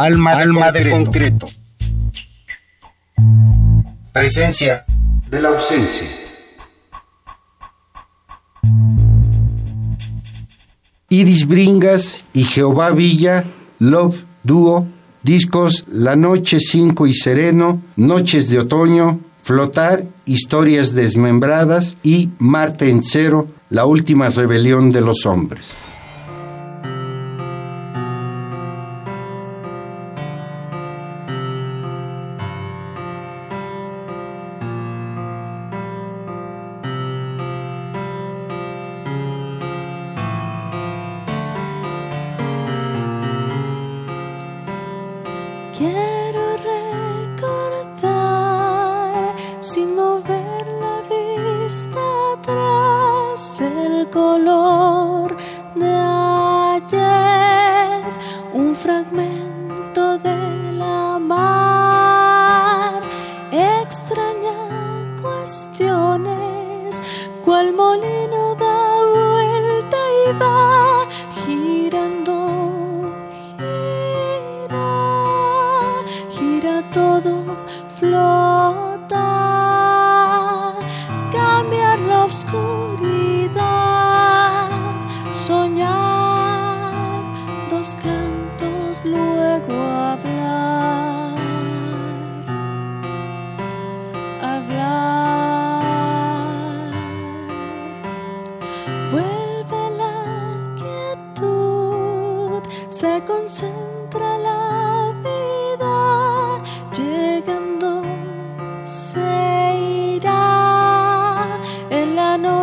Alma, Alma de concreto. Presencia de la ausencia. Iris Bringas y Jehová Villa, Love Duo, discos La Noche 5 y Sereno, Noches de Otoño, Flotar, Historias Desmembradas y Marte en Cero, La Última Rebelión de los Hombres.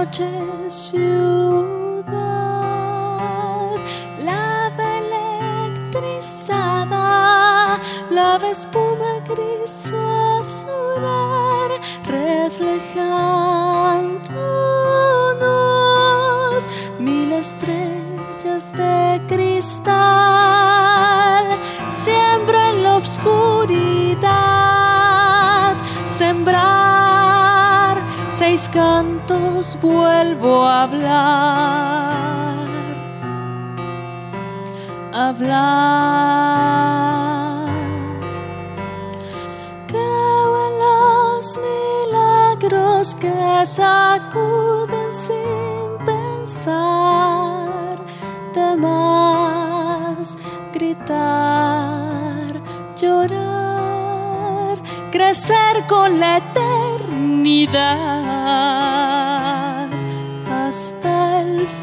noche ciudad, lava electrizada, lava espuma gris solar, reflejándonos mil estrellas de cristal, siembra en la oscuridad, sembrar mis cantos vuelvo a hablar, hablar. Creo en los milagros que sacuden sin pensar, temas, gritar, llorar, crecer con la eternidad.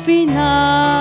final.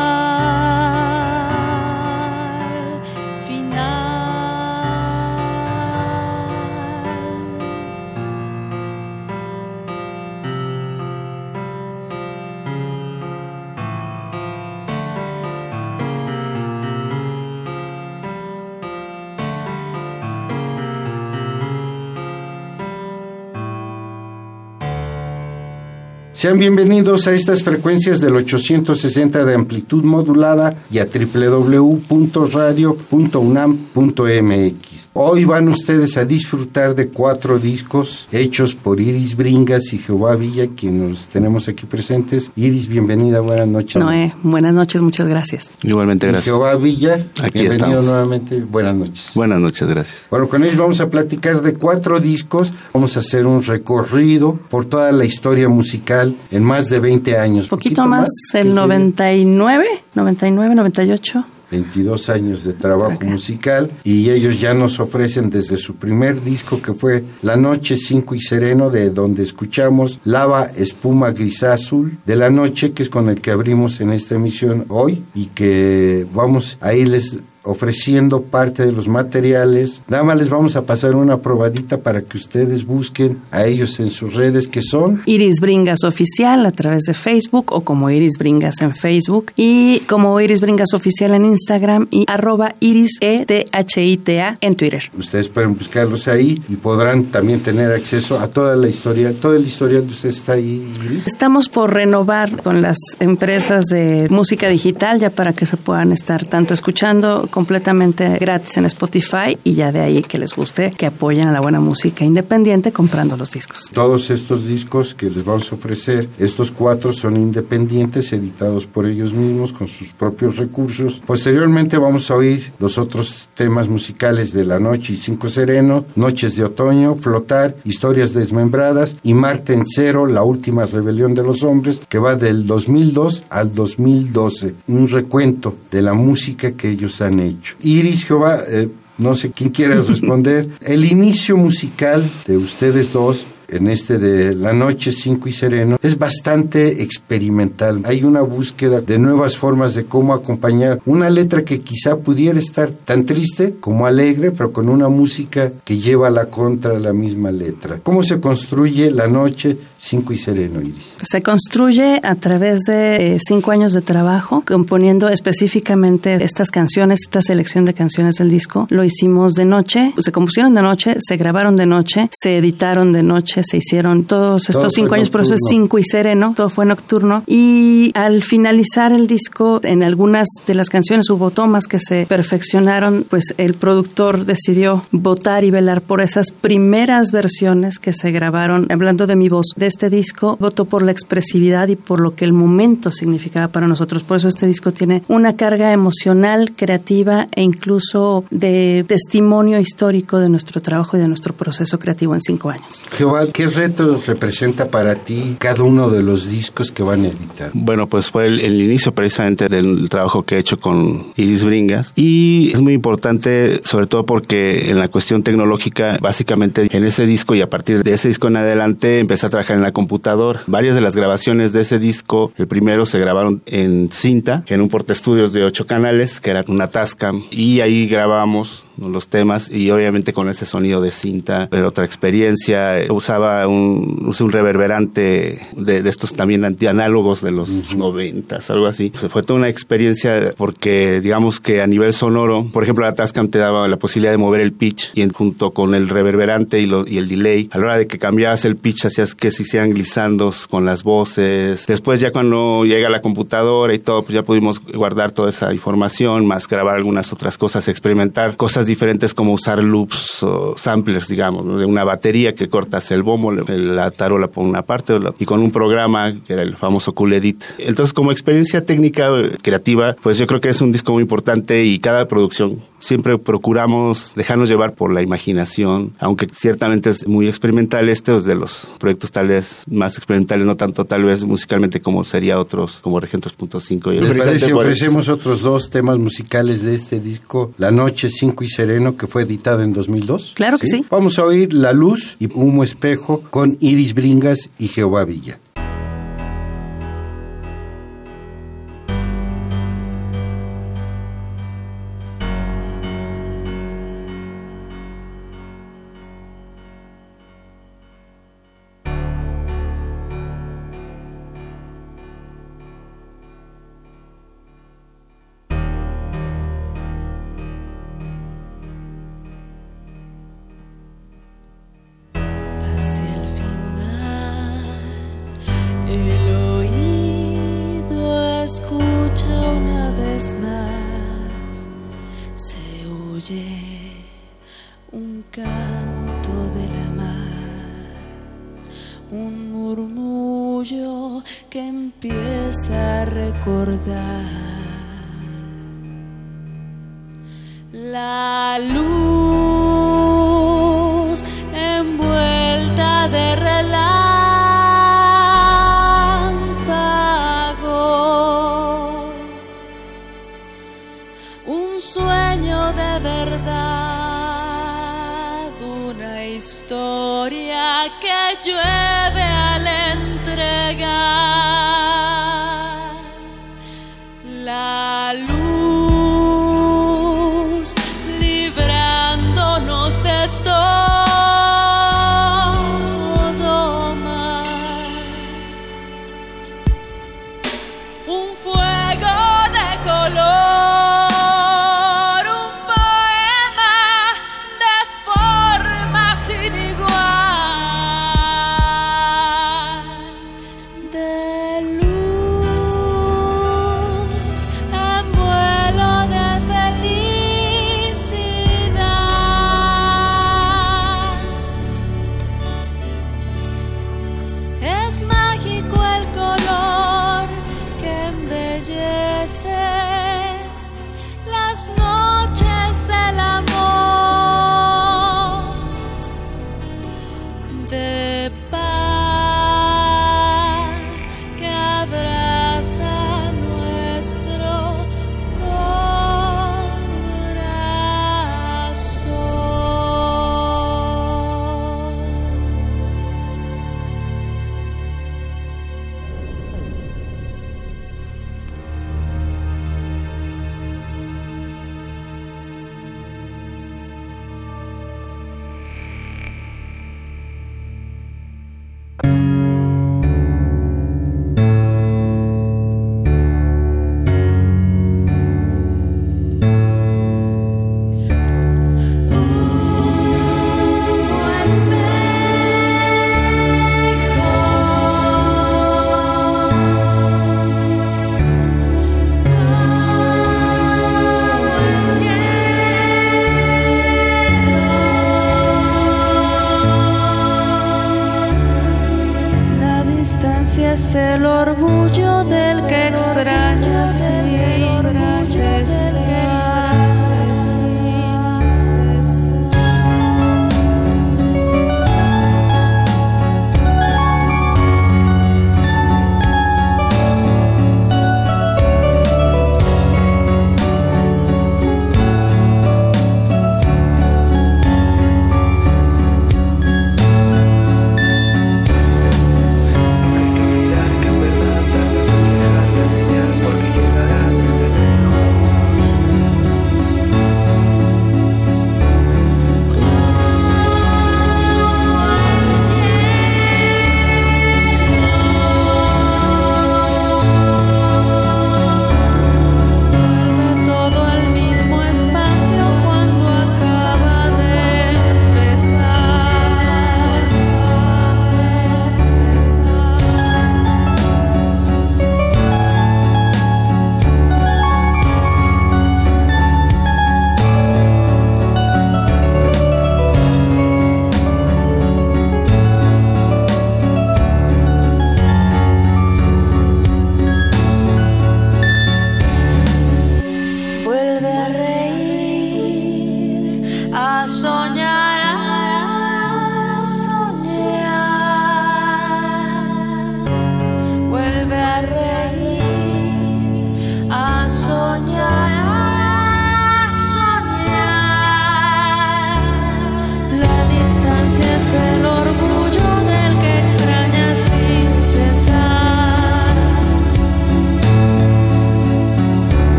Sean bienvenidos a estas frecuencias del 860 de amplitud modulada y a www.radio.unam.mx. Hoy van ustedes a disfrutar de cuatro discos hechos por Iris Bringas y Jehová Villa, quienes tenemos aquí presentes. Iris, bienvenida, buenas noches. Noé, buenas noches, muchas gracias. Igualmente, gracias. Jehová Villa, bienvenido nuevamente, buenas noches. Buenas noches, gracias. Bueno, con ellos vamos a platicar de cuatro discos, vamos a hacer un recorrido por toda la historia musical en más de 20 años. Poquito, más, el 99, 99, 98. 22 años de trabajo musical y ellos ya nos ofrecen desde su primer disco que fue La Noche 5 y Sereno de donde escuchamos Lava Espuma Gris Azul de la Noche que es con el que abrimos en esta emisión hoy y que vamos a irles ofreciendo parte de los materiales. Nada más les vamos a pasar una probadita para que ustedes busquen a ellos en sus redes que son Iris Bringas Oficial a través de Facebook o como Iris Bringas en Facebook y como Iris Bringas Oficial en Instagram y arroba Iris E T H I T A en Twitter. Ustedes pueden buscarlos ahí y podrán también tener acceso a toda la historia, toda la historia de ustedes está ahí. Estamos por renovar con las empresas de música digital ya para que se puedan estar tanto escuchando completamente gratis en Spotify y ya de ahí que les guste, que apoyen a la buena música independiente comprando los discos. Todos estos discos que les vamos a ofrecer, estos cuatro son independientes, editados por ellos mismos con sus propios recursos. Posteriormente vamos a oír los otros temas musicales de La Noche y Cinco Sereno, Noches de Otoño, Flotar, Historias Desmembradas y Marte en Cero, La Última Rebelión de los Hombres, que va del 2002 al 2012. Un recuento de la música que ellos han hecho. Iris Jehová, eh, no sé quién quiere responder. El inicio musical de ustedes dos en este de La Noche Cinco y Sereno es bastante experimental. Hay una búsqueda de nuevas formas de cómo acompañar una letra que quizá pudiera estar tan triste como alegre, pero con una música que lleva a la contra la misma letra. ¿Cómo se construye La Noche Cinco y Sereno, Iris? Se construye a través de eh, cinco años de trabajo, componiendo específicamente estas canciones, esta selección de canciones del disco. Lo hicimos de noche, se compusieron de noche, se grabaron de noche, se editaron de noche, se hicieron todos estos cinco años, por eso es cinco y sereno, todo fue nocturno. Y al finalizar el disco, en algunas de las canciones hubo tomas que se perfeccionaron, pues el productor decidió votar y velar por esas primeras versiones que se grabaron, hablando de mi voz, de este disco, votó por la expresividad y por lo que el momento significaba para nosotros. Por eso este disco tiene una carga emocional, creativa e incluso de testimonio histórico de nuestro trabajo y de nuestro proceso creativo en cinco años. Jehová, ¿qué reto representa para ti cada uno de los discos que van a editar? Bueno, pues fue el, inicio precisamente del trabajo que he hecho con Iris Bringas y es muy importante sobre todo porque en la cuestión tecnológica, básicamente en ese disco y a partir de ese disco en adelante empecé a trabajar en la computadora. Varias de las grabaciones de ese disco, el primero se grabaron en cinta, en un portaestudios de ocho canales, que era una Tascam, y ahí grabamos los temas y obviamente con ese sonido de cinta era otra experiencia usaba un, un reverberante de, estos también antianálogos de los noventas algo así. Fue toda una experiencia porque digamos que a nivel sonoro por ejemplo la Tascam te daba la posibilidad de mover el pitch y junto con el reverberante y, y el delay a la hora de que cambiabas el pitch hacías que se hicieran glissandos con las voces. Después ya cuando llega la computadora y todo pues ya pudimos guardar toda esa información más grabar algunas otras cosas experimentar cosas diferentes como usar loops o samplers, digamos, de una batería que cortas el bombo, la tarola por una parte y con un programa que era el famoso Cool Edit. Entonces, como experiencia técnica eh, creativa, pues yo creo que es un disco muy importante y cada producción siempre procuramos dejarnos llevar por la imaginación, aunque ciertamente es muy experimental este, es de los proyectos tal vez más experimentales, no tanto tal vez musicalmente como sería otros, como Región 3.5. ¿Les parece si ofrecemos otros dos temas musicales de este disco, La Noche 5 y Sereno, que fue editado en 2002? Claro que sí. Vamos a oír La Luz y Humo Espejo con Iris Bringas y Jehová Villa.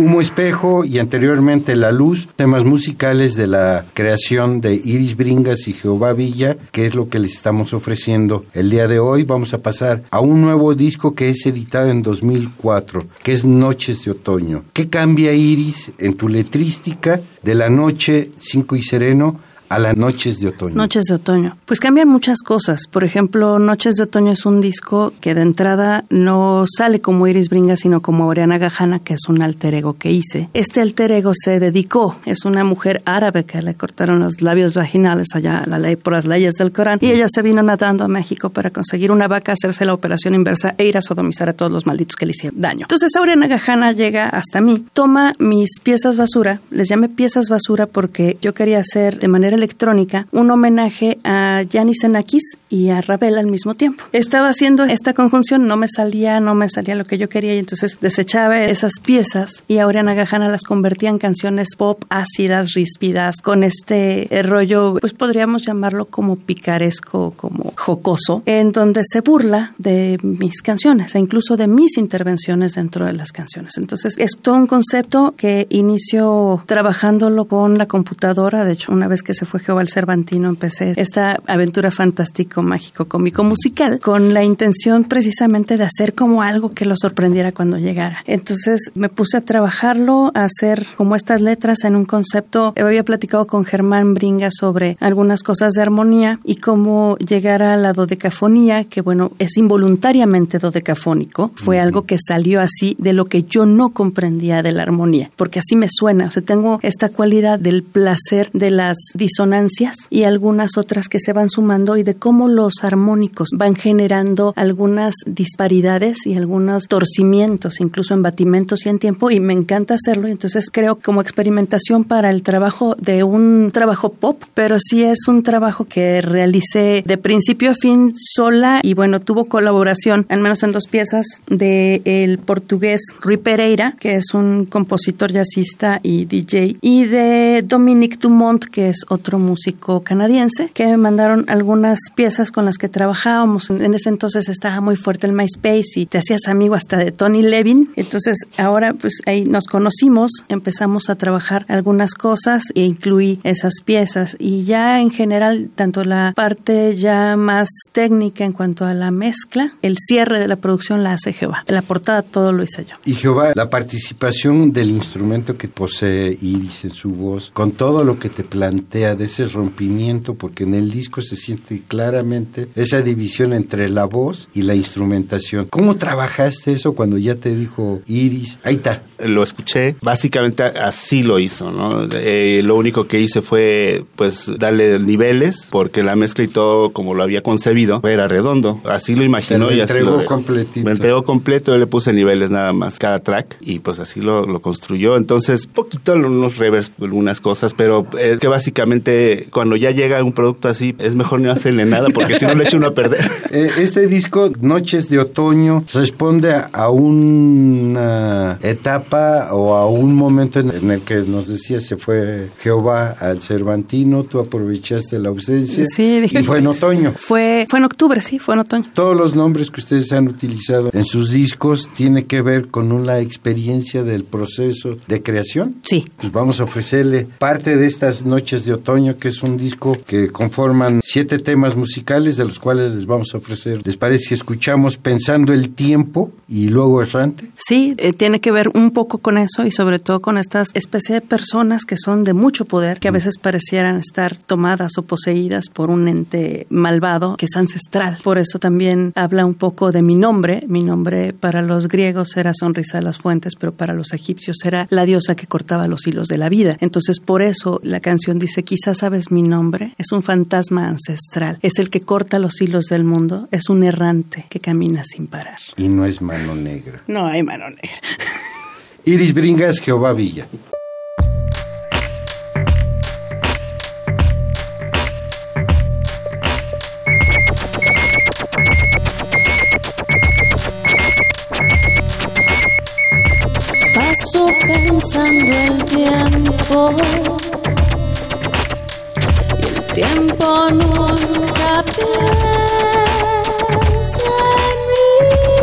Humo Espejo y anteriormente La Luz, temas musicales de la creación de Iris Bringas y Jehová Villa, que es lo que les estamos ofreciendo el día de hoy. Vamos a pasar a un nuevo disco que es editado en 2004, que es Noches de Otoño. ¿Qué cambia Iris en tu letrística de la noche 5 y sereno a las noches de otoño? Noches de otoño. Pues cambian muchas cosas. Por ejemplo, Noches de otoño es un disco que de entrada no sale como Iris Bringa, sino como Oriana Gajana, que es un alter ego que hice. Este alter ego se dedicó, es una mujer árabe que le cortaron los labios vaginales allá la ley por las leyes del Corán y ella se vino nadando a México para conseguir una vaca, hacerse la operación inversa e ir a sodomizar a todos los malditos que le hicieron daño. Entonces Oriana Gajana llega hasta mí, toma mis piezas basura, les llamé piezas basura porque yo quería hacer de manera electrónica, un homenaje a Yanis Xenakis y a Ravel al mismo tiempo. Estaba haciendo esta conjunción, no me salía, no me salía lo que yo quería y entonces desechaba esas piezas y Aureana Gajana las convertía en canciones pop ácidas, ríspidas, con este rollo, pues podríamos llamarlo como picaresco, como jocoso, en donde se burla de mis canciones e incluso de mis intervenciones dentro de las canciones. Entonces, es todo un concepto que inicio trabajándolo con la computadora. De hecho, una vez que se fue Jehová el Cervantino, empecé esta aventura fantástico, mágico, cómico, musical, con la intención precisamente de hacer como algo que lo sorprendiera cuando llegara. Entonces, me puse a trabajarlo, a hacer como estas letras en un concepto. Había platicado con Germán Bringa sobre algunas cosas de armonía y cómo llegar a la dodecafonía, que bueno, es involuntariamente dodecafónico. Fue algo que salió así de lo que yo no comprendía de la armonía, porque así me suena. O sea, tengo esta cualidad del placer de las disonancias y algunas otras que se van sumando y de cómo los armónicos van generando algunas disparidades y algunos torcimientos, incluso en batimentos y en tiempo, y me encanta hacerlo. Entonces creo como experimentación para el trabajo de un trabajo pop, pero sí es un trabajo que realicé de principio a fin sola y bueno, tuvo colaboración, al menos en dos piezas, de el portugués Rui Pereira, que es un compositor jazzista y DJ, y de Dominique Dumont, que es otro músico canadiense, que me mandaron algunas piezas con las que trabajábamos. En ese entonces estaba muy fuerte el MySpace y te hacías amigo hasta de Tony Levin. Entonces ahora pues ahí nos conocimos, empezamos a trabajar algunas cosas e incluí esas piezas y ya en general tanto la parte ya más técnica en cuanto a la mezcla, el cierre de la producción la hace Jehová. La portada todo lo hice yo. Y Jehová, la participación del instrumento que posee Iris en su voz, con todo lo que te plantea de ese rompimiento, porque en el disco se siente claramente esa división entre la voz y la instrumentación. ¿Cómo trabajaste eso cuando ya te dijo Iris? Ahí está. Lo escuché, básicamente así lo hizo, ¿no? Eh, lo único que hice fue pues darle niveles, porque la mezcla y todo como lo había concebido era redondo. Así lo imaginó y así lo completito. Me entregó completo, yo le puse niveles nada más cada track y pues así lo, lo construyó. Entonces, poquito unos revers, algunas cosas, pero es que básicamente cuando ya llega un producto así es mejor no hacerle nada porque si no le echa uno a perder. Eh, este disco, Noches de Otoño, responde a una etapa o a un momento en el que nos decía se fue Jehová al Cervantino, tú aprovechaste la ausencia Sí, y fue en otoño. Fue, fue en octubre, sí, fue en otoño. Todos los nombres que ustedes han utilizado en sus discos tiene que ver con una experiencia del proceso de creación. Sí. Pues vamos a ofrecerle parte de estas noches de otoño, que es un disco que conforman siete temas musicales, de los cuales les vamos a ofrecer. ¿Les parece si escuchamos Pensando el Tiempo y luego Errante? Sí, eh, tiene que ver un poco con eso y sobre todo con estas especie de personas que son de mucho poder, que a veces parecieran estar tomadas o poseídas por un ente malvado que es ancestral. Por eso también habla un poco de mi nombre. Mi nombre para los griegos era Sonrisa de las Fuentes, pero para los egipcios era la diosa que cortaba los hilos de la vida. Entonces, por eso la canción dice, quizás sabes mi nombre, es un fantasma ancestral, es el que corta los hilos del mundo, es un errante que camina sin parar. Y no es mano negra. No hay mano negra. Iris Bringas, Jehová Villa. Paso pensando el tiempo tiempo nunca piensa en mí.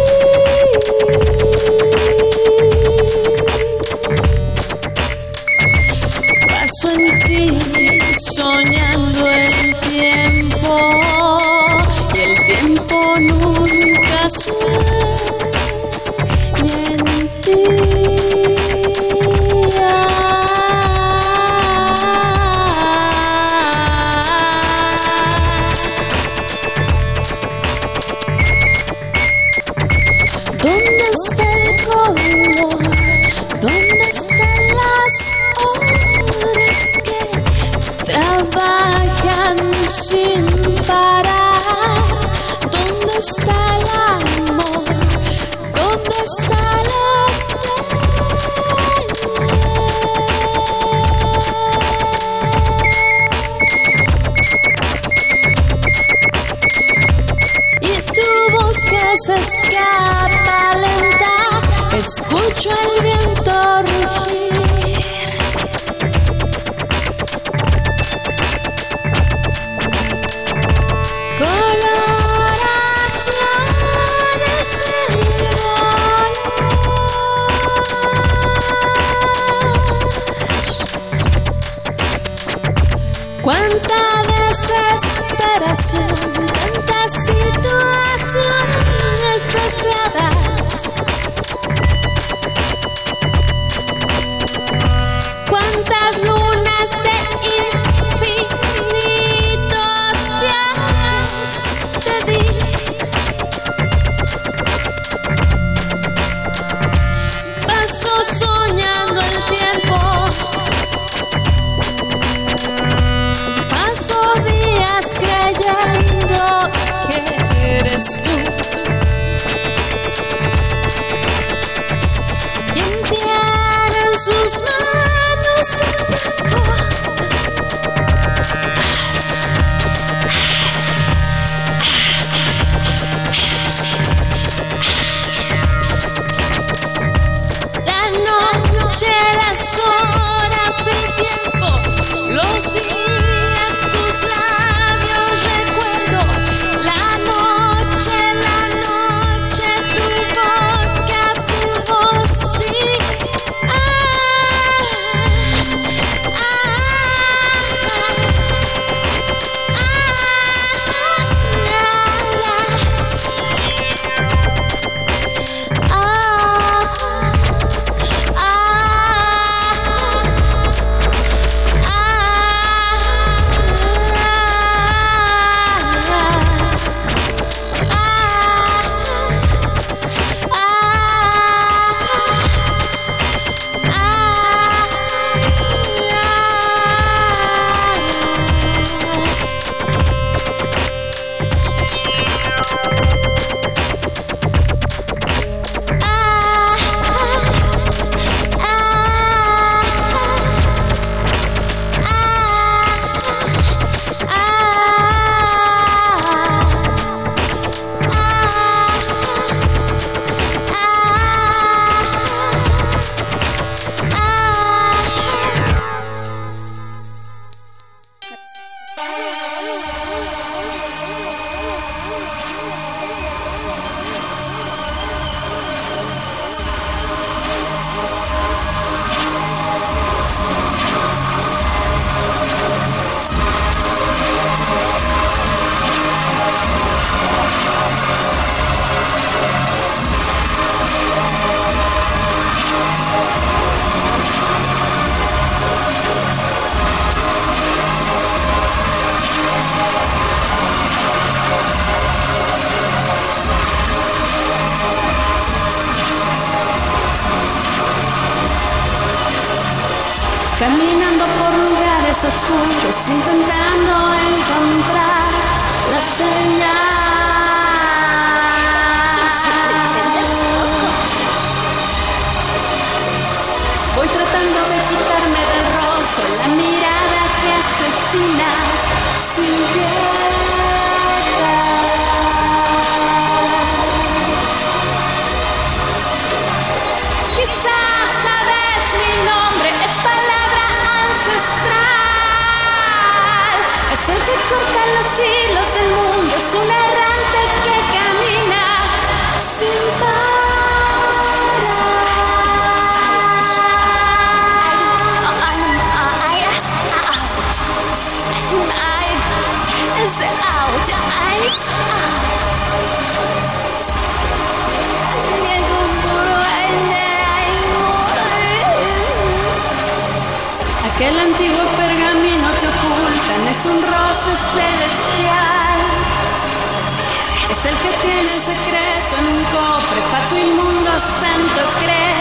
santo cree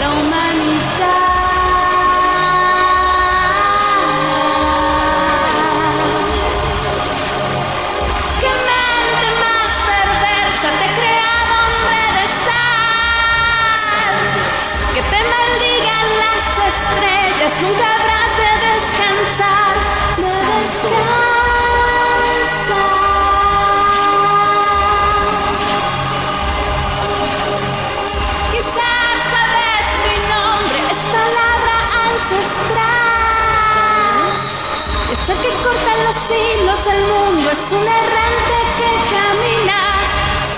la humanidad. ¿Qué mente más perversa te ha creado hombre de sal? Que te maldigan las estrellas, nunca habrás de descansar. No descansar. ancestras. Es el que corta los hilos del mundo, es un errante que camina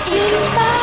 sin parar.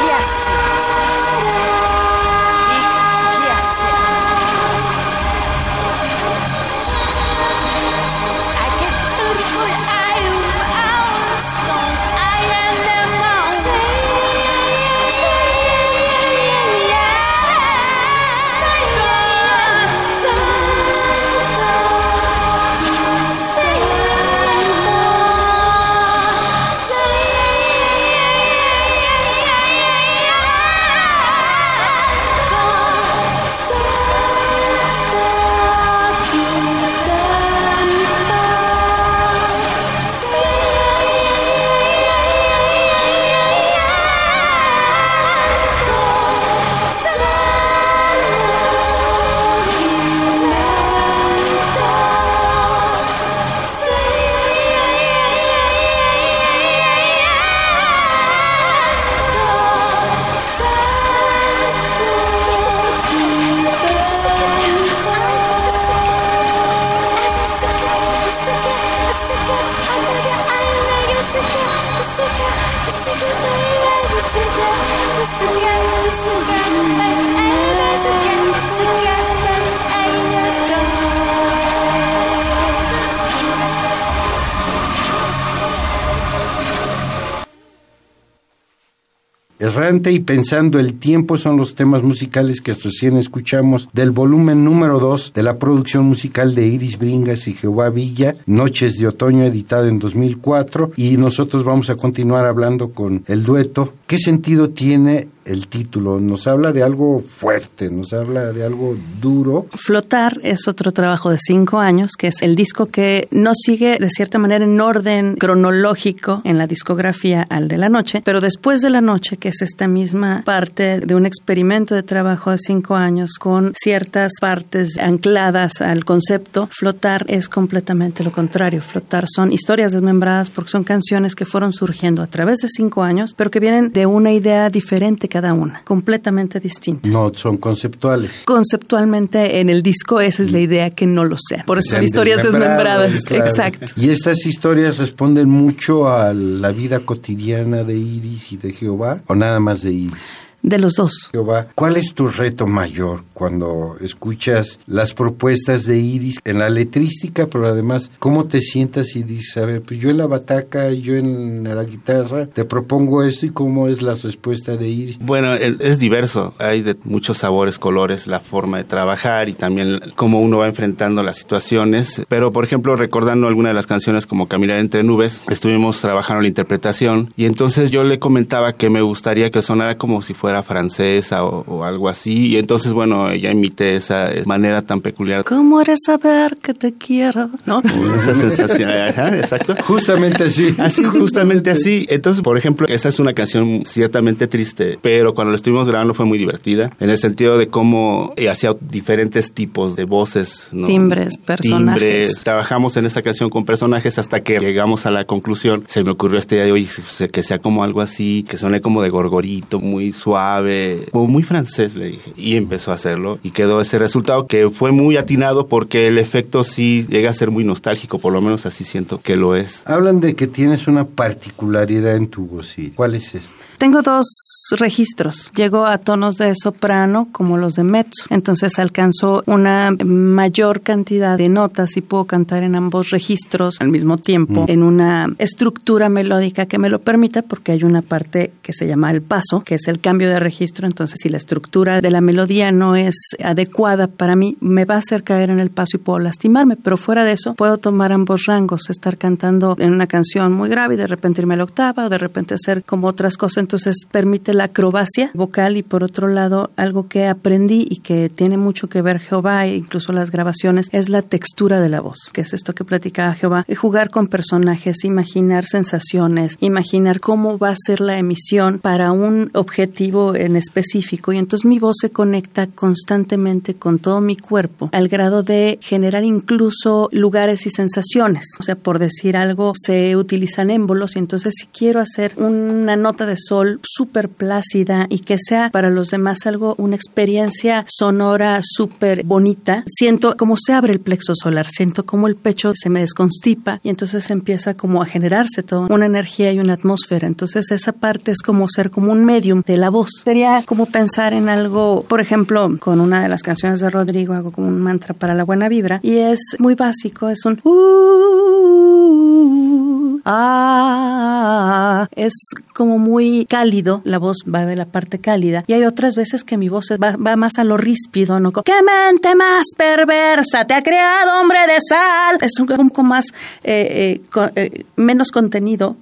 Listen again, listen again, Errante y pensando el tiempo son los temas musicales que recién escuchamos del volumen número 2 de la producción musical de Iris Bringas y Jehová Villa, Noches de Otoño, editado en 2004. Y nosotros vamos a continuar hablando con el dueto. ¿Qué sentido tiene el título, nos habla de algo fuerte, nos habla de algo duro. Flotar es otro trabajo de cinco años, que es el disco que no sigue de cierta manera en orden cronológico en la discografía al de la noche, pero después de la noche, que es esta misma parte de un experimento de trabajo de cinco años con ciertas partes ancladas al concepto, flotar es completamente lo contrario. Flotar son historias desmembradas porque son canciones que fueron surgiendo a través de cinco años, pero que vienen de una idea diferente cada una, completamente distinta. No, son conceptuales. Conceptualmente en el disco esa es la idea que no lo sea. Por eso son historias desmembradas. Exacto. Y estas historias responden mucho a la vida cotidiana de Iris y de Jehová, o nada más de Iris. De los dos. Jehová, ¿cuál es tu reto mayor cuando escuchas las propuestas de Iris en la letrística, pero además cómo te sientas y dices, a ver, pues yo en la bataca, yo en la guitarra, te propongo esto y cómo es la respuesta de Iris? Bueno, es diverso, hay de muchos sabores, colores, la forma de trabajar y también cómo uno va enfrentando las situaciones, pero por ejemplo, recordando alguna de las canciones como Caminar entre nubes, estuvimos trabajando la interpretación y entonces yo le comentaba que me gustaría que sonara como si fuera francesa o, algo así. Y entonces, bueno, ya imité esa manera tan peculiar. ¿Cómo eres saber que te quiero? ¿No? Esa sensación, ajá, exacto. Justamente así. Así, justamente así. Entonces, por ejemplo, esa es una canción ciertamente triste, pero cuando la estuvimos grabando fue muy divertida, en el sentido de cómo eh, hacía diferentes tipos de voces. Timbres, personajes. Timbres. Trabajamos en esa canción con personajes hasta que llegamos a la conclusión. Se me ocurrió este día de hoy que sea como algo así, que suene como de gorgorito, muy suave como muy francés, le dije. Y empezó a hacerlo y quedó ese resultado que fue muy atinado porque el efecto sí llega a ser muy nostálgico, por lo menos así siento que lo es. Hablan de que tienes una particularidad en tu voz. ¿Cuál es esta? Tengo dos registros. Llego a tonos de soprano como los de mezzo. Entonces alcanzo una mayor cantidad de notas y puedo cantar en ambos registros al mismo tiempo mm. en una estructura melódica que me lo permita porque hay una parte que se llama el paso, que es el cambio de registro. Entonces si la estructura de la melodía no es adecuada para mí, me va a hacer caer en el paso y puedo lastimarme. Pero fuera de eso, puedo tomar ambos rangos, estar cantando en una canción muy grave y de repente irme a la octava o de repente hacer como otras cosas entonces permite la acrobacia vocal y por otro lado algo que aprendí y que tiene mucho que ver Jehová e incluso las grabaciones es la textura de la voz, que es esto que platicaba Jehová, jugar con personajes, imaginar sensaciones, imaginar cómo va a ser la emisión para un objetivo en específico y entonces mi voz se conecta constantemente con todo mi cuerpo al grado de generar incluso lugares y sensaciones. O sea, por decir algo, se utilizan émbolos y entonces si quiero hacer una nota de sol súper plácida y que sea para los demás algo, una experiencia sonora súper bonita, siento como se abre el plexo solar, siento como el pecho se me desconstipa y entonces empieza como a generarse toda una energía y una atmósfera. Entonces esa parte es como ser como un medium de la voz. Sería como pensar en algo, por ejemplo, con una de las canciones de Rodrigo hago como un mantra para la buena vibra y es muy básico, es un uh, ah, es como muy cálido, la voz va de la parte cálida y hay otras veces que mi voz va, más a lo ríspido, ¿no? ¡Qué mente más perversa! Te ha creado hombre de sal. Es un poco más, eh, eh, eh, menos contenido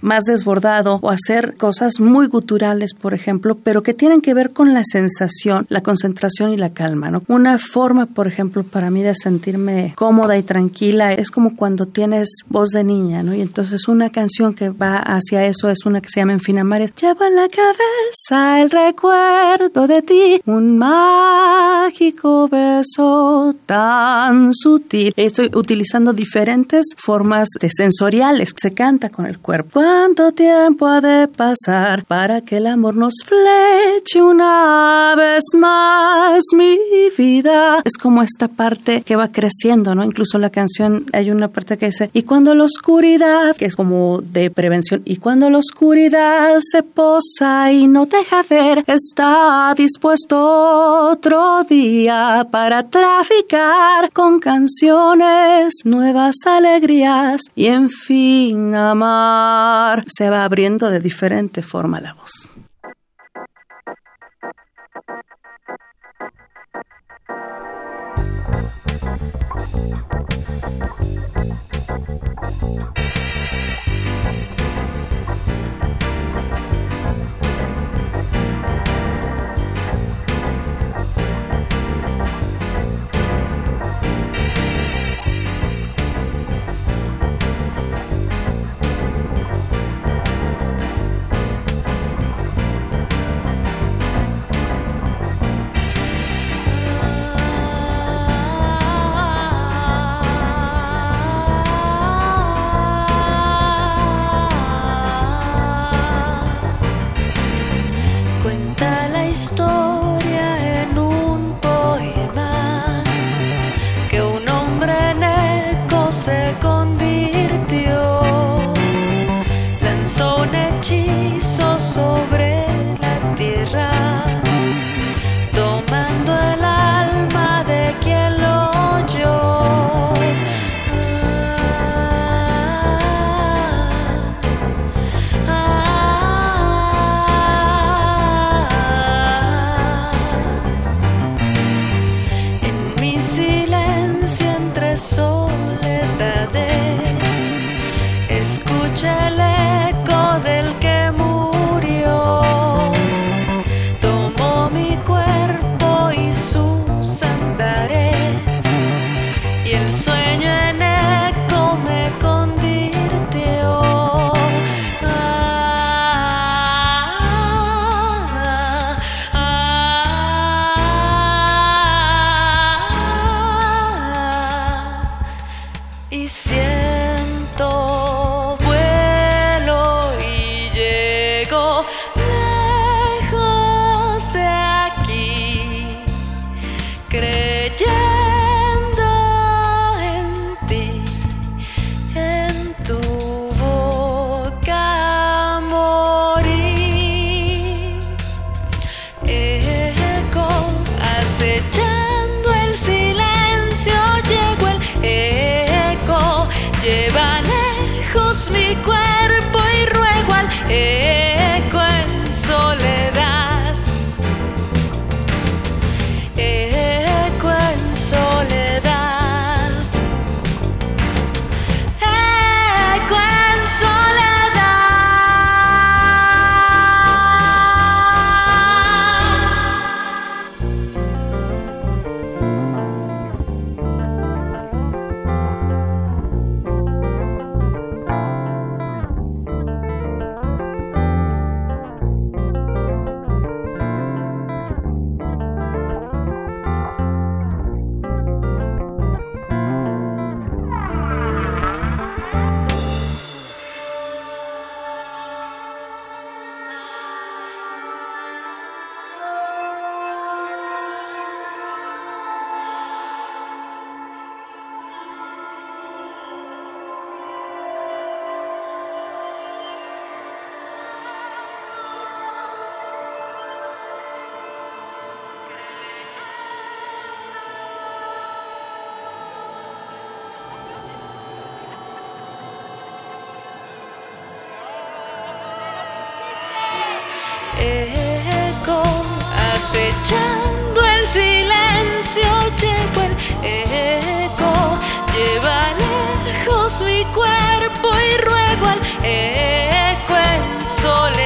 más desbordado o hacer cosas muy guturales, por ejemplo, pero que tienen que ver con la sensación, la concentración y la calma, ¿no? Una forma, por ejemplo, para mí de sentirme cómoda y tranquila es como cuando tienes voz de niña, ¿no? Y entonces una canción que va hacia eso es una que se llama En Finamares. Lleva en la cabeza el recuerdo de ti, un mágico beso tan sutil. Estoy utilizando diferentes formas de sensoriales. Se canta con el cuerpo. ¿Cuánto tiempo ha de pasar para que el amor nos fleche una vez más mi vida? Es como esta parte que va creciendo, ¿no? Incluso la canción hay una parte que dice, y cuando la oscuridad, que es como de prevención, y cuando la oscuridad se posa y no deja ver, está dispuesto otro día para traficar con canciones, nuevas alegrías y en fin amar se va abriendo de diferente forma la voz. Cosechando el silencio, llegó el eco, lleva lejos mi cuerpo y ruego al eco en soledad.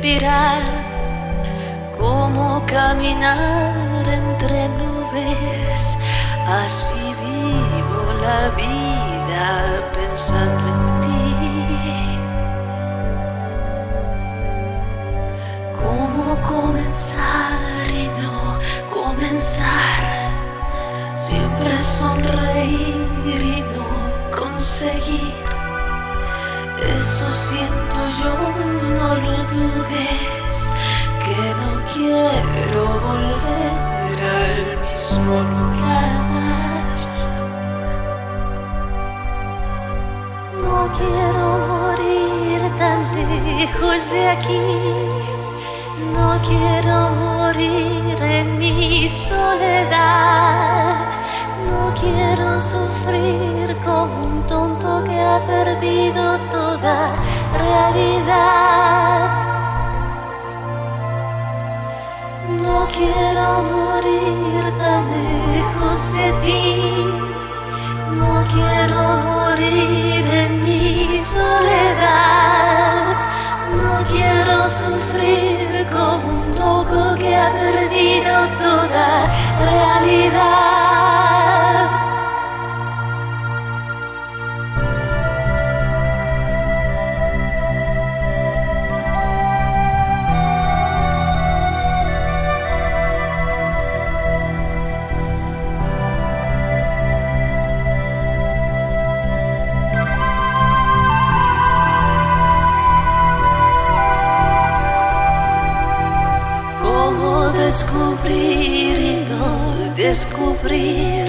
Respirar. ¿Cómo caminar entre nubes? Así vivo la vida pensando en ti. ¿Cómo comenzar y no comenzar? Siempre sonreír y no conseguir. Eso siento yo, no lo dudes, que no quiero volver al mismo lugar. No quiero morir tan lejos de aquí. No quiero morir en mi soledad. Quiero sufrir como un tonto que ha perdido toda realidad. No quiero morir tan lejos de ti. No quiero morir en mi soledad. No quiero sufrir como un loco que ha perdido toda realidad. Descubrir,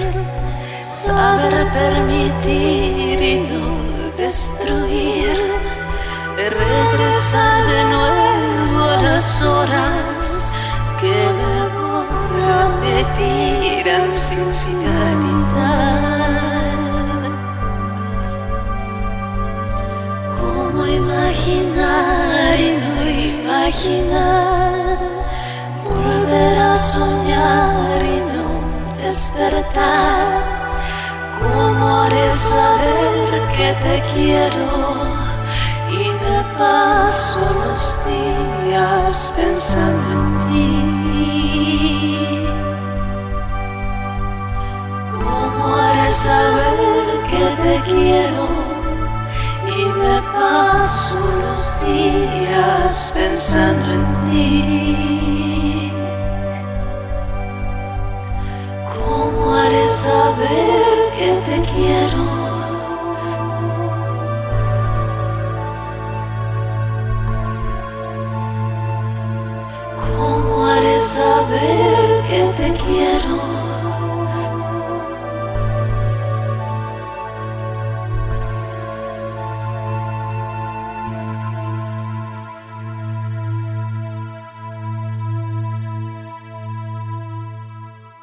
saber permitir y no destruir, regresar de nuevo a las horas que me repetirán sin finalidad. ¿Cómo imaginar y no imaginar? Volver a soñar despertar. ¿Cómo haré saber que te quiero? Y me paso los días pensando en ti. ¿Cómo haré saber que te quiero? y me paso los días pensando en ti. Saber que te quiero? ¿Cómo haré saber que te quiero?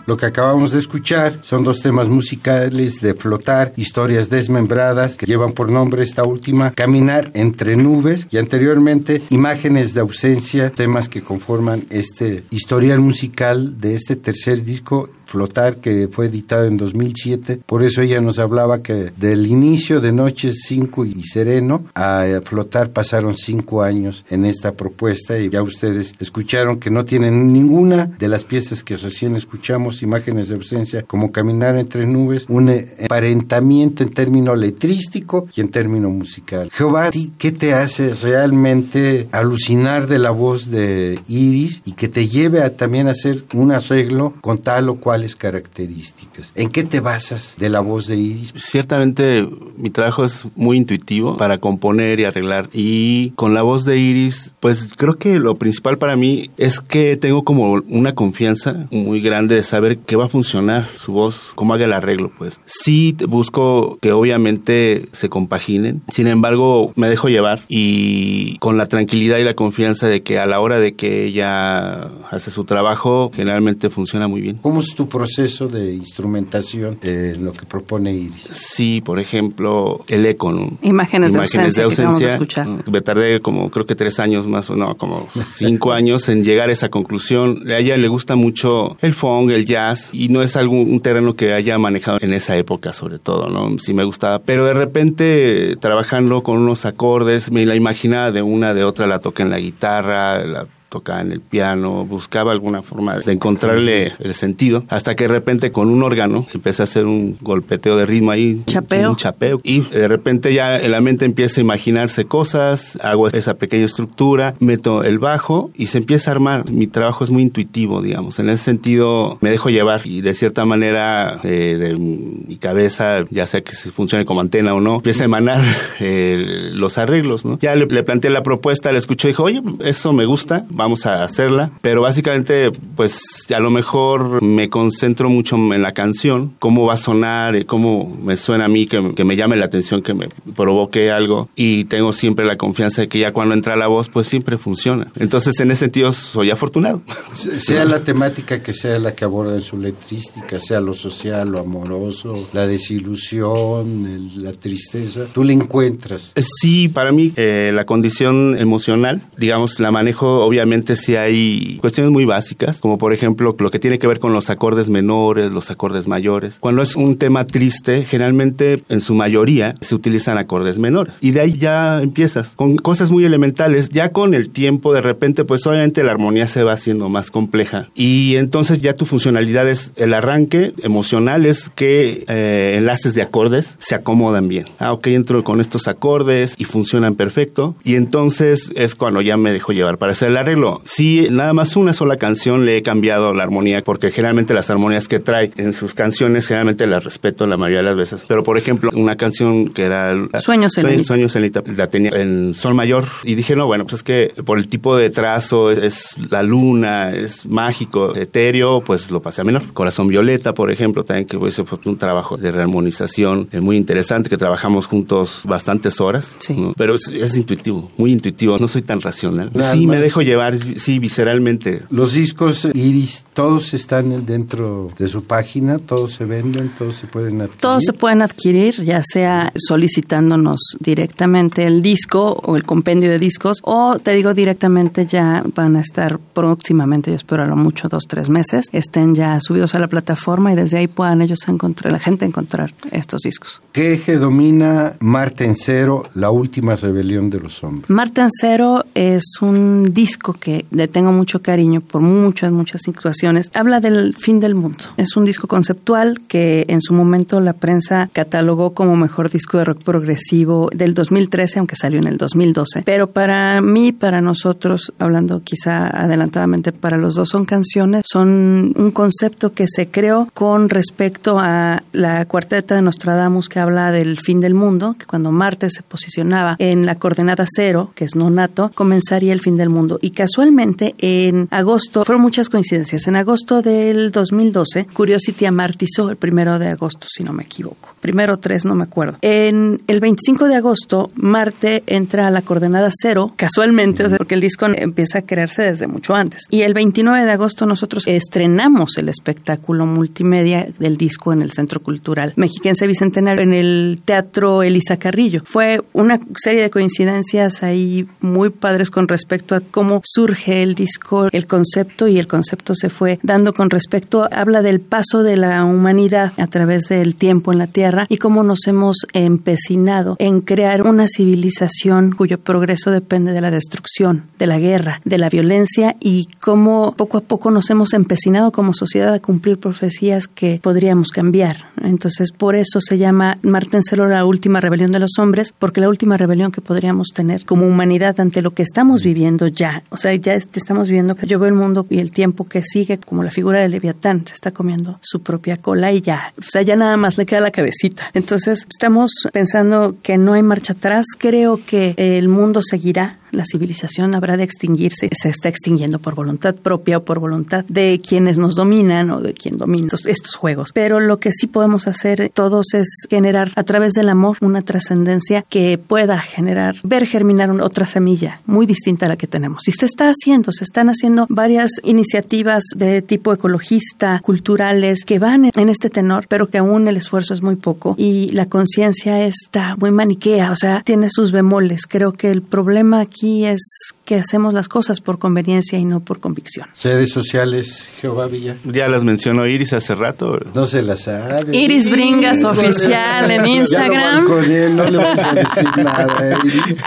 Lo que acabamos de escuchar son dos temas musicales de Flotar, historias desmembradas, que llevan por nombre esta última, Caminar entre nubes, y anteriormente Imágenes de ausencia, temas que conforman este historial musical de este tercer disco Flotar, que fue editado en 2007. Por eso ella nos hablaba que del inicio de Noches 5 y Sereno a Flotar pasaron cinco años en esta propuesta y ya ustedes escucharon que no tienen ninguna de las piezas que recién escuchamos, imágenes de ausencia, como Caminar entre nubes, un emparentamiento en término letrístico y en término musical. Jehová, ¿qué te hace realmente alucinar de la voz de Iris y que te lleve a también hacer un arreglo con tal o cual características. ¿En qué te basas de la voz de Iris? Ciertamente mi trabajo es muy intuitivo para componer y arreglar y con la voz de Iris pues creo que lo principal para mí es que tengo como una confianza muy grande de saber que va a funcionar su voz, cómo haga el arreglo pues. Sí busco que obviamente se compaginen, sin embargo me dejo llevar y con la tranquilidad y la confianza de que a la hora de que ella hace su trabajo generalmente funciona muy bien. ¿Cómo es tu proceso de instrumentación de lo que propone Iris? Sí, por ejemplo, el eco. Imágenes, de ausencia, que vamos a escuchar. Me tardé como creo que tres años más o no, como cinco años en llegar a esa conclusión. A ella le gusta mucho el funk, el jazz y no es algún un terreno que haya manejado en esa época sobre todo, ¿no? Sí me gustaba, pero de repente trabajando con unos acordes me la imaginaba de una, de otra, la toqué en la guitarra, la tocaba en el piano, buscaba alguna forma de encontrarle el sentido, hasta que de repente con un órgano empecé a hacer un golpeteo de ritmo ahí, chapeo. un chapeo, y de repente ya en la mente empieza a imaginarse cosas, hago esa pequeña estructura, meto el bajo y se empieza a armar. Mi trabajo es muy intuitivo, digamos, en ese sentido me dejo llevar y de cierta manera eh, de mi cabeza, ya sea que se funcione como antena o no, empieza a emanar eh, los arreglos, ¿no? Ya le, le planteé la propuesta, le escuchó y dijo, oye, eso me gusta, vamos a hacerla, pero básicamente pues a lo mejor me concentro mucho en la canción, cómo va a sonar, cómo me suena a mí, que, que me llame la atención, que me provoque algo y tengo siempre la confianza de que ya cuando entra la voz pues siempre funciona. Entonces en ese sentido soy afortunado. Sea la temática que sea la que aborda en su letrística, sea lo social, lo amoroso, la desilusión, la tristeza, tú le encuentras. Sí, para mí eh, la condición emocional, digamos, la manejo obviamente si hay cuestiones muy básicas, como por ejemplo lo que tiene que ver con los acordes menores, los acordes mayores. Cuando es un tema triste, generalmente en su mayoría se utilizan acordes menores. Y de ahí ya empiezas con cosas muy elementales. Ya con el tiempo, de repente, pues obviamente la armonía se va haciendo más compleja. Y entonces ya tu funcionalidad es el arranque emocional, es que eh, enlaces de acordes se acomodan bien. Ah, ok, entro con estos acordes y funcionan perfecto. Y entonces es cuando ya me dejo llevar para hacer el arreglo Sí, nada más una sola canción le he cambiado la armonía, porque generalmente las armonías que trae en sus canciones, generalmente las respeto la mayoría de las veces. Pero, por ejemplo, una canción que era... Sueños en Sueños la tenía en sol mayor. Y dije, no, bueno, pues es que por el tipo de trazo, es, la luna, es mágico, etéreo, pues lo pasé a menor. Corazón Violeta, por ejemplo, también que ese fue un trabajo de rearmonización eh, muy interesante, que trabajamos juntos bastantes horas. Sí. Pero es, intuitivo, muy intuitivo. No soy tan racional. sí, me dejo llevar sí, visceralmente. Los discos Iris, todos están dentro de su página, todos se venden, todos se pueden adquirir. Todos se pueden adquirir, ya sea solicitándonos directamente el disco o el compendio de discos, o te digo directamente ya van a estar próximamente, yo espero a lo mucho dos, tres meses, estén ya subidos a la plataforma y desde ahí puedan ellos encontrar, la gente encontrar estos discos. ¿Qué eje domina Marte en Cero, la última rebelión de los hombres? Marte en Cero es un disco que le tengo mucho cariño por muchas, muchas situaciones, habla del fin del mundo. Es un disco conceptual que en su momento la prensa catalogó como mejor disco de rock progresivo del 2013, aunque salió en el 2012. Pero para mí, para nosotros, hablando quizá adelantadamente para los dos, son canciones, son un concepto que se creó con respecto a la cuarteta de Nostradamus que habla del fin del mundo, que cuando Marte se posicionaba en la coordenada cero, que es nonato, comenzaría el fin del mundo. Y casualmente en agosto, fueron muchas coincidencias. En agosto del 2012, Curiosity amartizó el primero de agosto, si no me equivoco. Primero tres, no me acuerdo. En el 25 de agosto, Marte entra a la coordenada cero, casualmente, o sea, porque el disco empieza a crearse desde mucho antes. Y el 29 de agosto nosotros estrenamos el espectáculo multimedia del disco en el Centro Cultural Mexiquense Bicentenario, en el Teatro Elisa Carrillo. Fue una serie de coincidencias ahí muy padres con respecto a cómo surge el disco, el concepto y el concepto se fue dando con respecto, habla del paso de la humanidad a través del tiempo en la Tierra y cómo nos hemos empecinado en crear una civilización cuyo progreso depende de la destrucción, de la guerra, de la violencia y cómo poco a poco nos hemos empecinado como sociedad a cumplir profecías que podríamos cambiar. Entonces, por eso se llama Marten Celo la última rebelión de los hombres, porque la última rebelión que podríamos tener como humanidad ante lo que estamos viviendo ya. Sea, ya estamos viviendo que yo veo el mundo y el tiempo que sigue como la figura de Leviatán, se está comiendo su propia cola y ya, o sea, ya nada más le queda la cabecita. Entonces, estamos pensando que no hay marcha atrás. Creo que el mundo seguirá la civilización habrá de extinguirse, se está extinguiendo por voluntad propia o por voluntad de quienes nos dominan o de quien domina estos, juegos. Pero lo que sí podemos hacer todos es generar a través del amor una trascendencia que pueda generar, ver germinar otra semilla muy distinta a la que tenemos. Y se está haciendo, se están haciendo varias iniciativas de tipo ecologista, culturales, que van en este tenor, pero que aún el esfuerzo es muy poco y la conciencia está muy maniquea, o sea, tiene sus bemoles. Creo que el problema aquí aquí es que hacemos las cosas por conveniencia y no por convicción. Redes sociales, Jehová Villa. Ya las mencionó Iris hace rato. No se las sabe. Iris Bringas Oficial en Instagram. no le vamos a decir nada, Iris.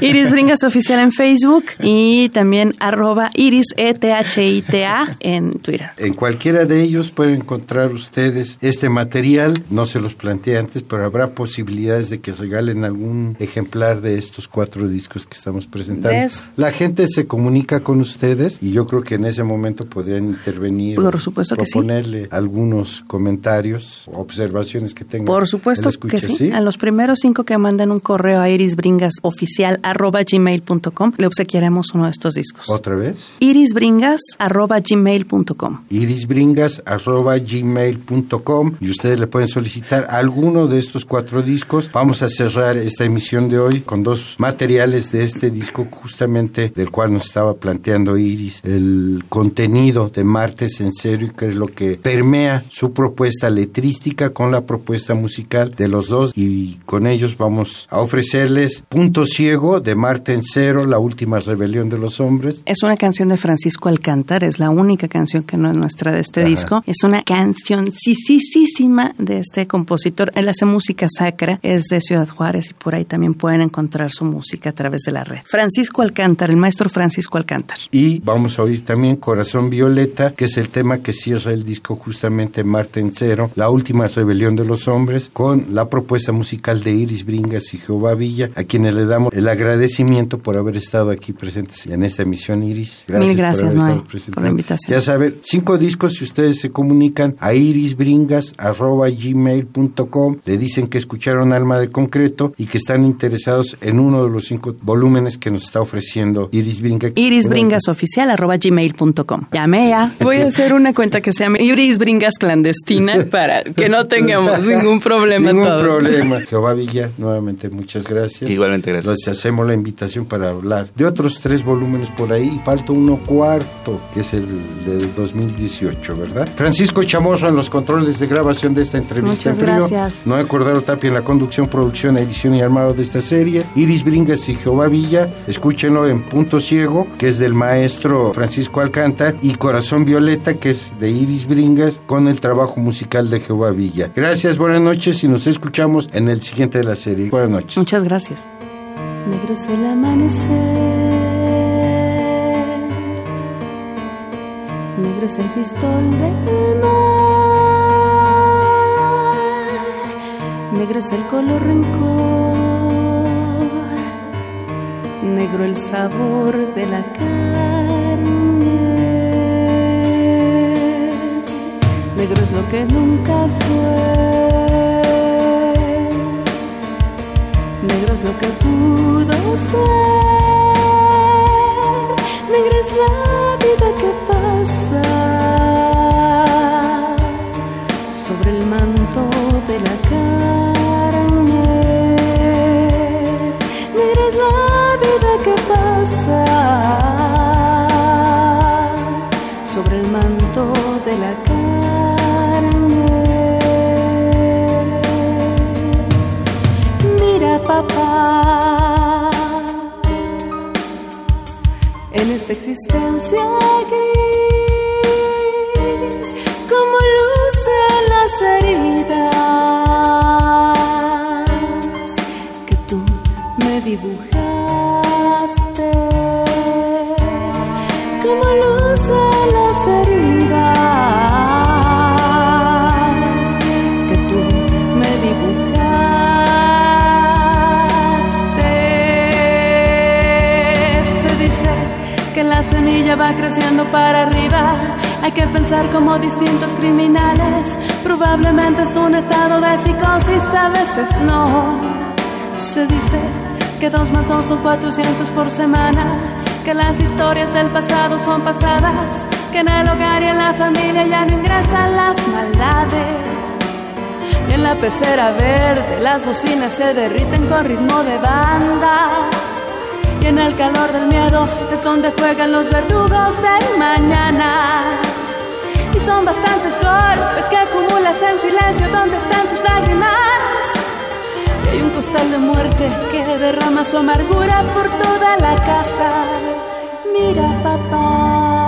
Iris Bringas Oficial en Facebook y también arroba Iris E-T-H-I-T-A en Twitter. En cualquiera de ellos pueden encontrar ustedes este material. No se los planteé antes, pero habrá posibilidades de que regalen algún ejemplar de estos cuatro discos que estamos presentando. ¿Ves? La gente se comunica con ustedes y yo creo que en ese momento podrían intervenir. Por supuesto que sí. proponerle algunos comentarios, observaciones que tengan. Por supuesto que sí. A los primeros cinco que manden un correo a irisbringasoficial arroba gmail.com le obsequiaremos uno de estos discos. ¿Otra vez? irisbringas arroba gmail.com. irisbringas arroba gmail.com y ustedes le pueden solicitar alguno de estos cuatro discos. Vamos a cerrar esta emisión de hoy con dos materiales de este disco justamente del cual nos estaba planteando Iris, el contenido de Martes en serio, que es lo que permea su propuesta letrística con la propuesta musical de los dos y con ellos vamos a ofrecerles Punto Ciego de Marte en Cero, la última rebelión de los hombres. Es una canción de Francisco Alcántar, es la única canción que no es nuestra de este Ajá. disco. Es una canción sisísima de este compositor. Él hace música sacra, es de Ciudad Juárez y por ahí también pueden encontrar su música a través de la red. Francisco Alcántar, el maestro Francisco Alcántar. Y vamos a oír también Corazón Violeta, que es el tema que cierra el disco justamente Marte en Cero, la última rebelión de los hombres, con la propuesta musical de Iris Bringas y Jehová Villa, a quienes le damos el agradecimiento por haber estado aquí presentes en esta emisión, Iris. Mil gracias, haber Noé, estado por la invitación. Ya saben, cinco discos, si ustedes se comunican a irisbringas.gmail.com, le dicen que escucharon Alma de Concreto y que están interesados en uno de los cinco volúmenes que nos está ofreciendo Iris Bringas. irisbringasoficial arroba gmail.com. Llame ya. Voy a hacer una cuenta que se llame Iris Bringas Clandestina para que no tengamos ningún problema Ningún todo. problema. Jehová Villa, nuevamente muchas gracias. Igualmente, gracias. Les hacemos la invitación para hablar de otros tres volúmenes por ahí. Y falta uno cuarto, que es el de 2018, ¿verdad? Francisco Chamorro en los controles de grabación de esta entrevista Muchas en frío. gracias. Noé Cordero Tapia en la conducción, producción, edición y armado de esta serie. Iris Bringas y Jehová Villa. Escúchenlo en Punto Ciego, que es del maestro Francisco Alcántar. Y Corazón Violeta, que es de Iris Bringas, con el trabajo musical de Jehová Villa. Gracias, buenas noches y nos escuchamos en el siguiente de la serie. Buenas noches. Muchas gracias. Negro es el amanecer, negro es el fistón del mar, negro es el color rencor, negro el sabor de la carne, negro es lo que nunca fue. Negro es lo que pudo ser. Miras la existencia la semilla va creciendo para arriba. Hay que pensar como distintos criminales. Probablemente es un estado de psicosis, a veces no. Se dice que dos más dos son 400 por semana. Que las historias del pasado son pasadas. Que en el hogar y en la familia ya no ingresan las maldades. Y en la pecera verde las bocinas se derriten con ritmo de banda. En el calor del miedo es donde juegan los verdugos del mañana. Y son bastantes golpes que acumulas en silencio. ¿Dónde están tus lágrimas? Y hay un costal de muerte que derrama su amargura por toda la casa. Mira, papá.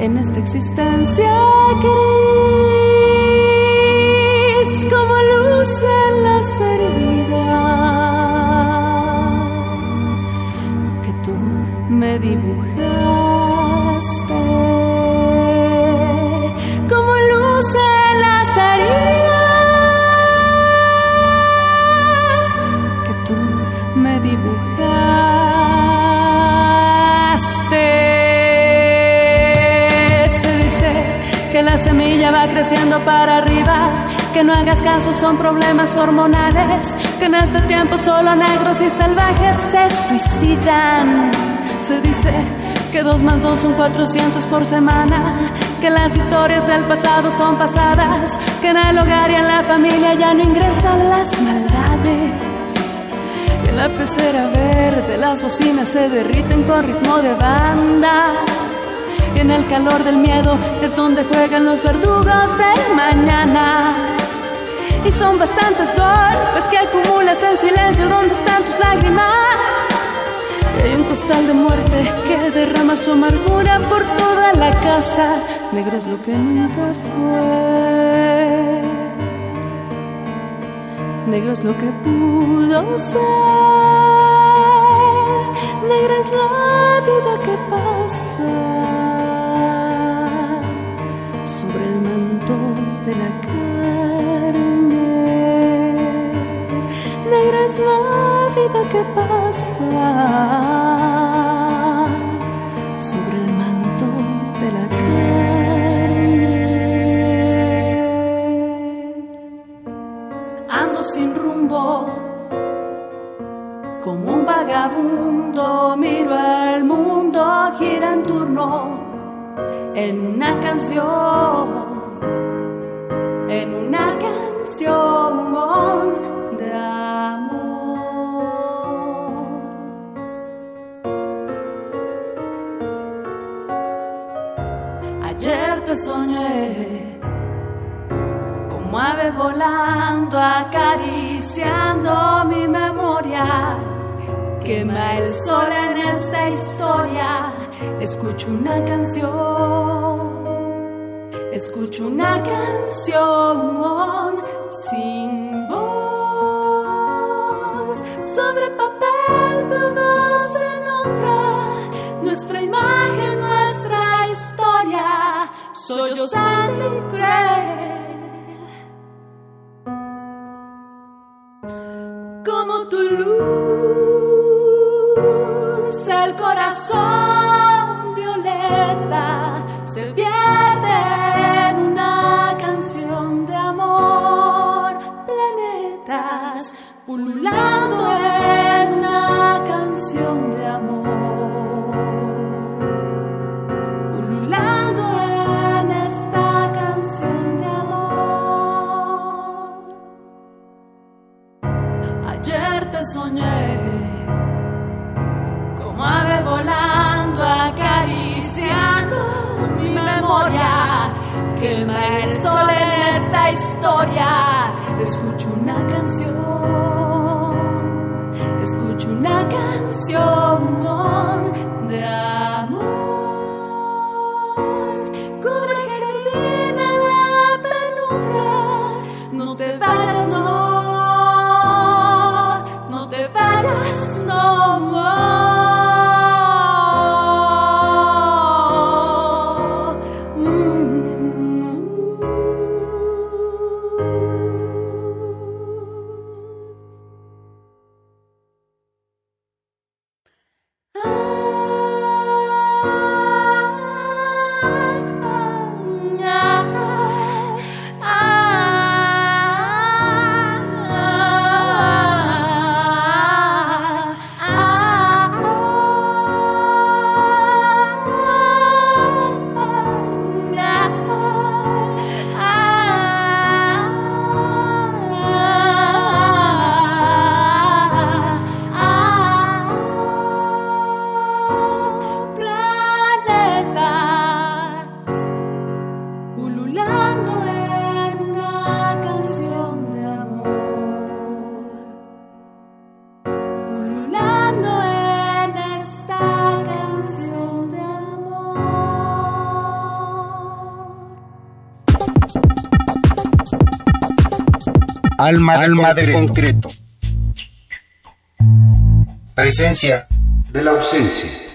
En esta existencia gris, luz en las heridas que tú me dibujaste, como luz en las heridas que tú me dibujaste. Se dice que la semilla va creciendo para arriba. Que no hagas caso, son problemas hormonales. Que en este tiempo solo negros y salvajes se suicidan. Se dice que dos más dos son 400 por semana. Que las historias del pasado son pasadas. Que en el hogar y en la familia ya no ingresan las maldades. Y en la pecera verde las bocinas se derriten con ritmo de banda. Y en el calor del miedo es donde juegan los verdugos del mañana. Y son bastantes golpes que acumulas en silencio. ¿Dónde están tus lágrimas? Hay un costal de muerte que derrama su amargura por toda la casa. Negro es lo que nunca fue. Negro es lo que pudo ser. Negra es la vida que pasa sobre el manto de la es la vida que pasa sobre el manto de la carne. Ando sin rumbo como un vagabundo miro al mundo gira en turno en una canción en una canción soñé. Como ave volando acariciando mi memoria. Quema el sol en esta historia. Escucho una canción. Escucho una canción sin voz. Sobre papel tu voz se nombra nuestra imagen santa y cruel como tu luz, el corazón violeta se pierde en una canción de amor, planetas pululando en una canción soñé, como ave volando, acariciando mi memoria. Quema el sol en esta historia. Escucho una canción, escucho una canción Alma, Alma de concreto. Presencia de la ausencia.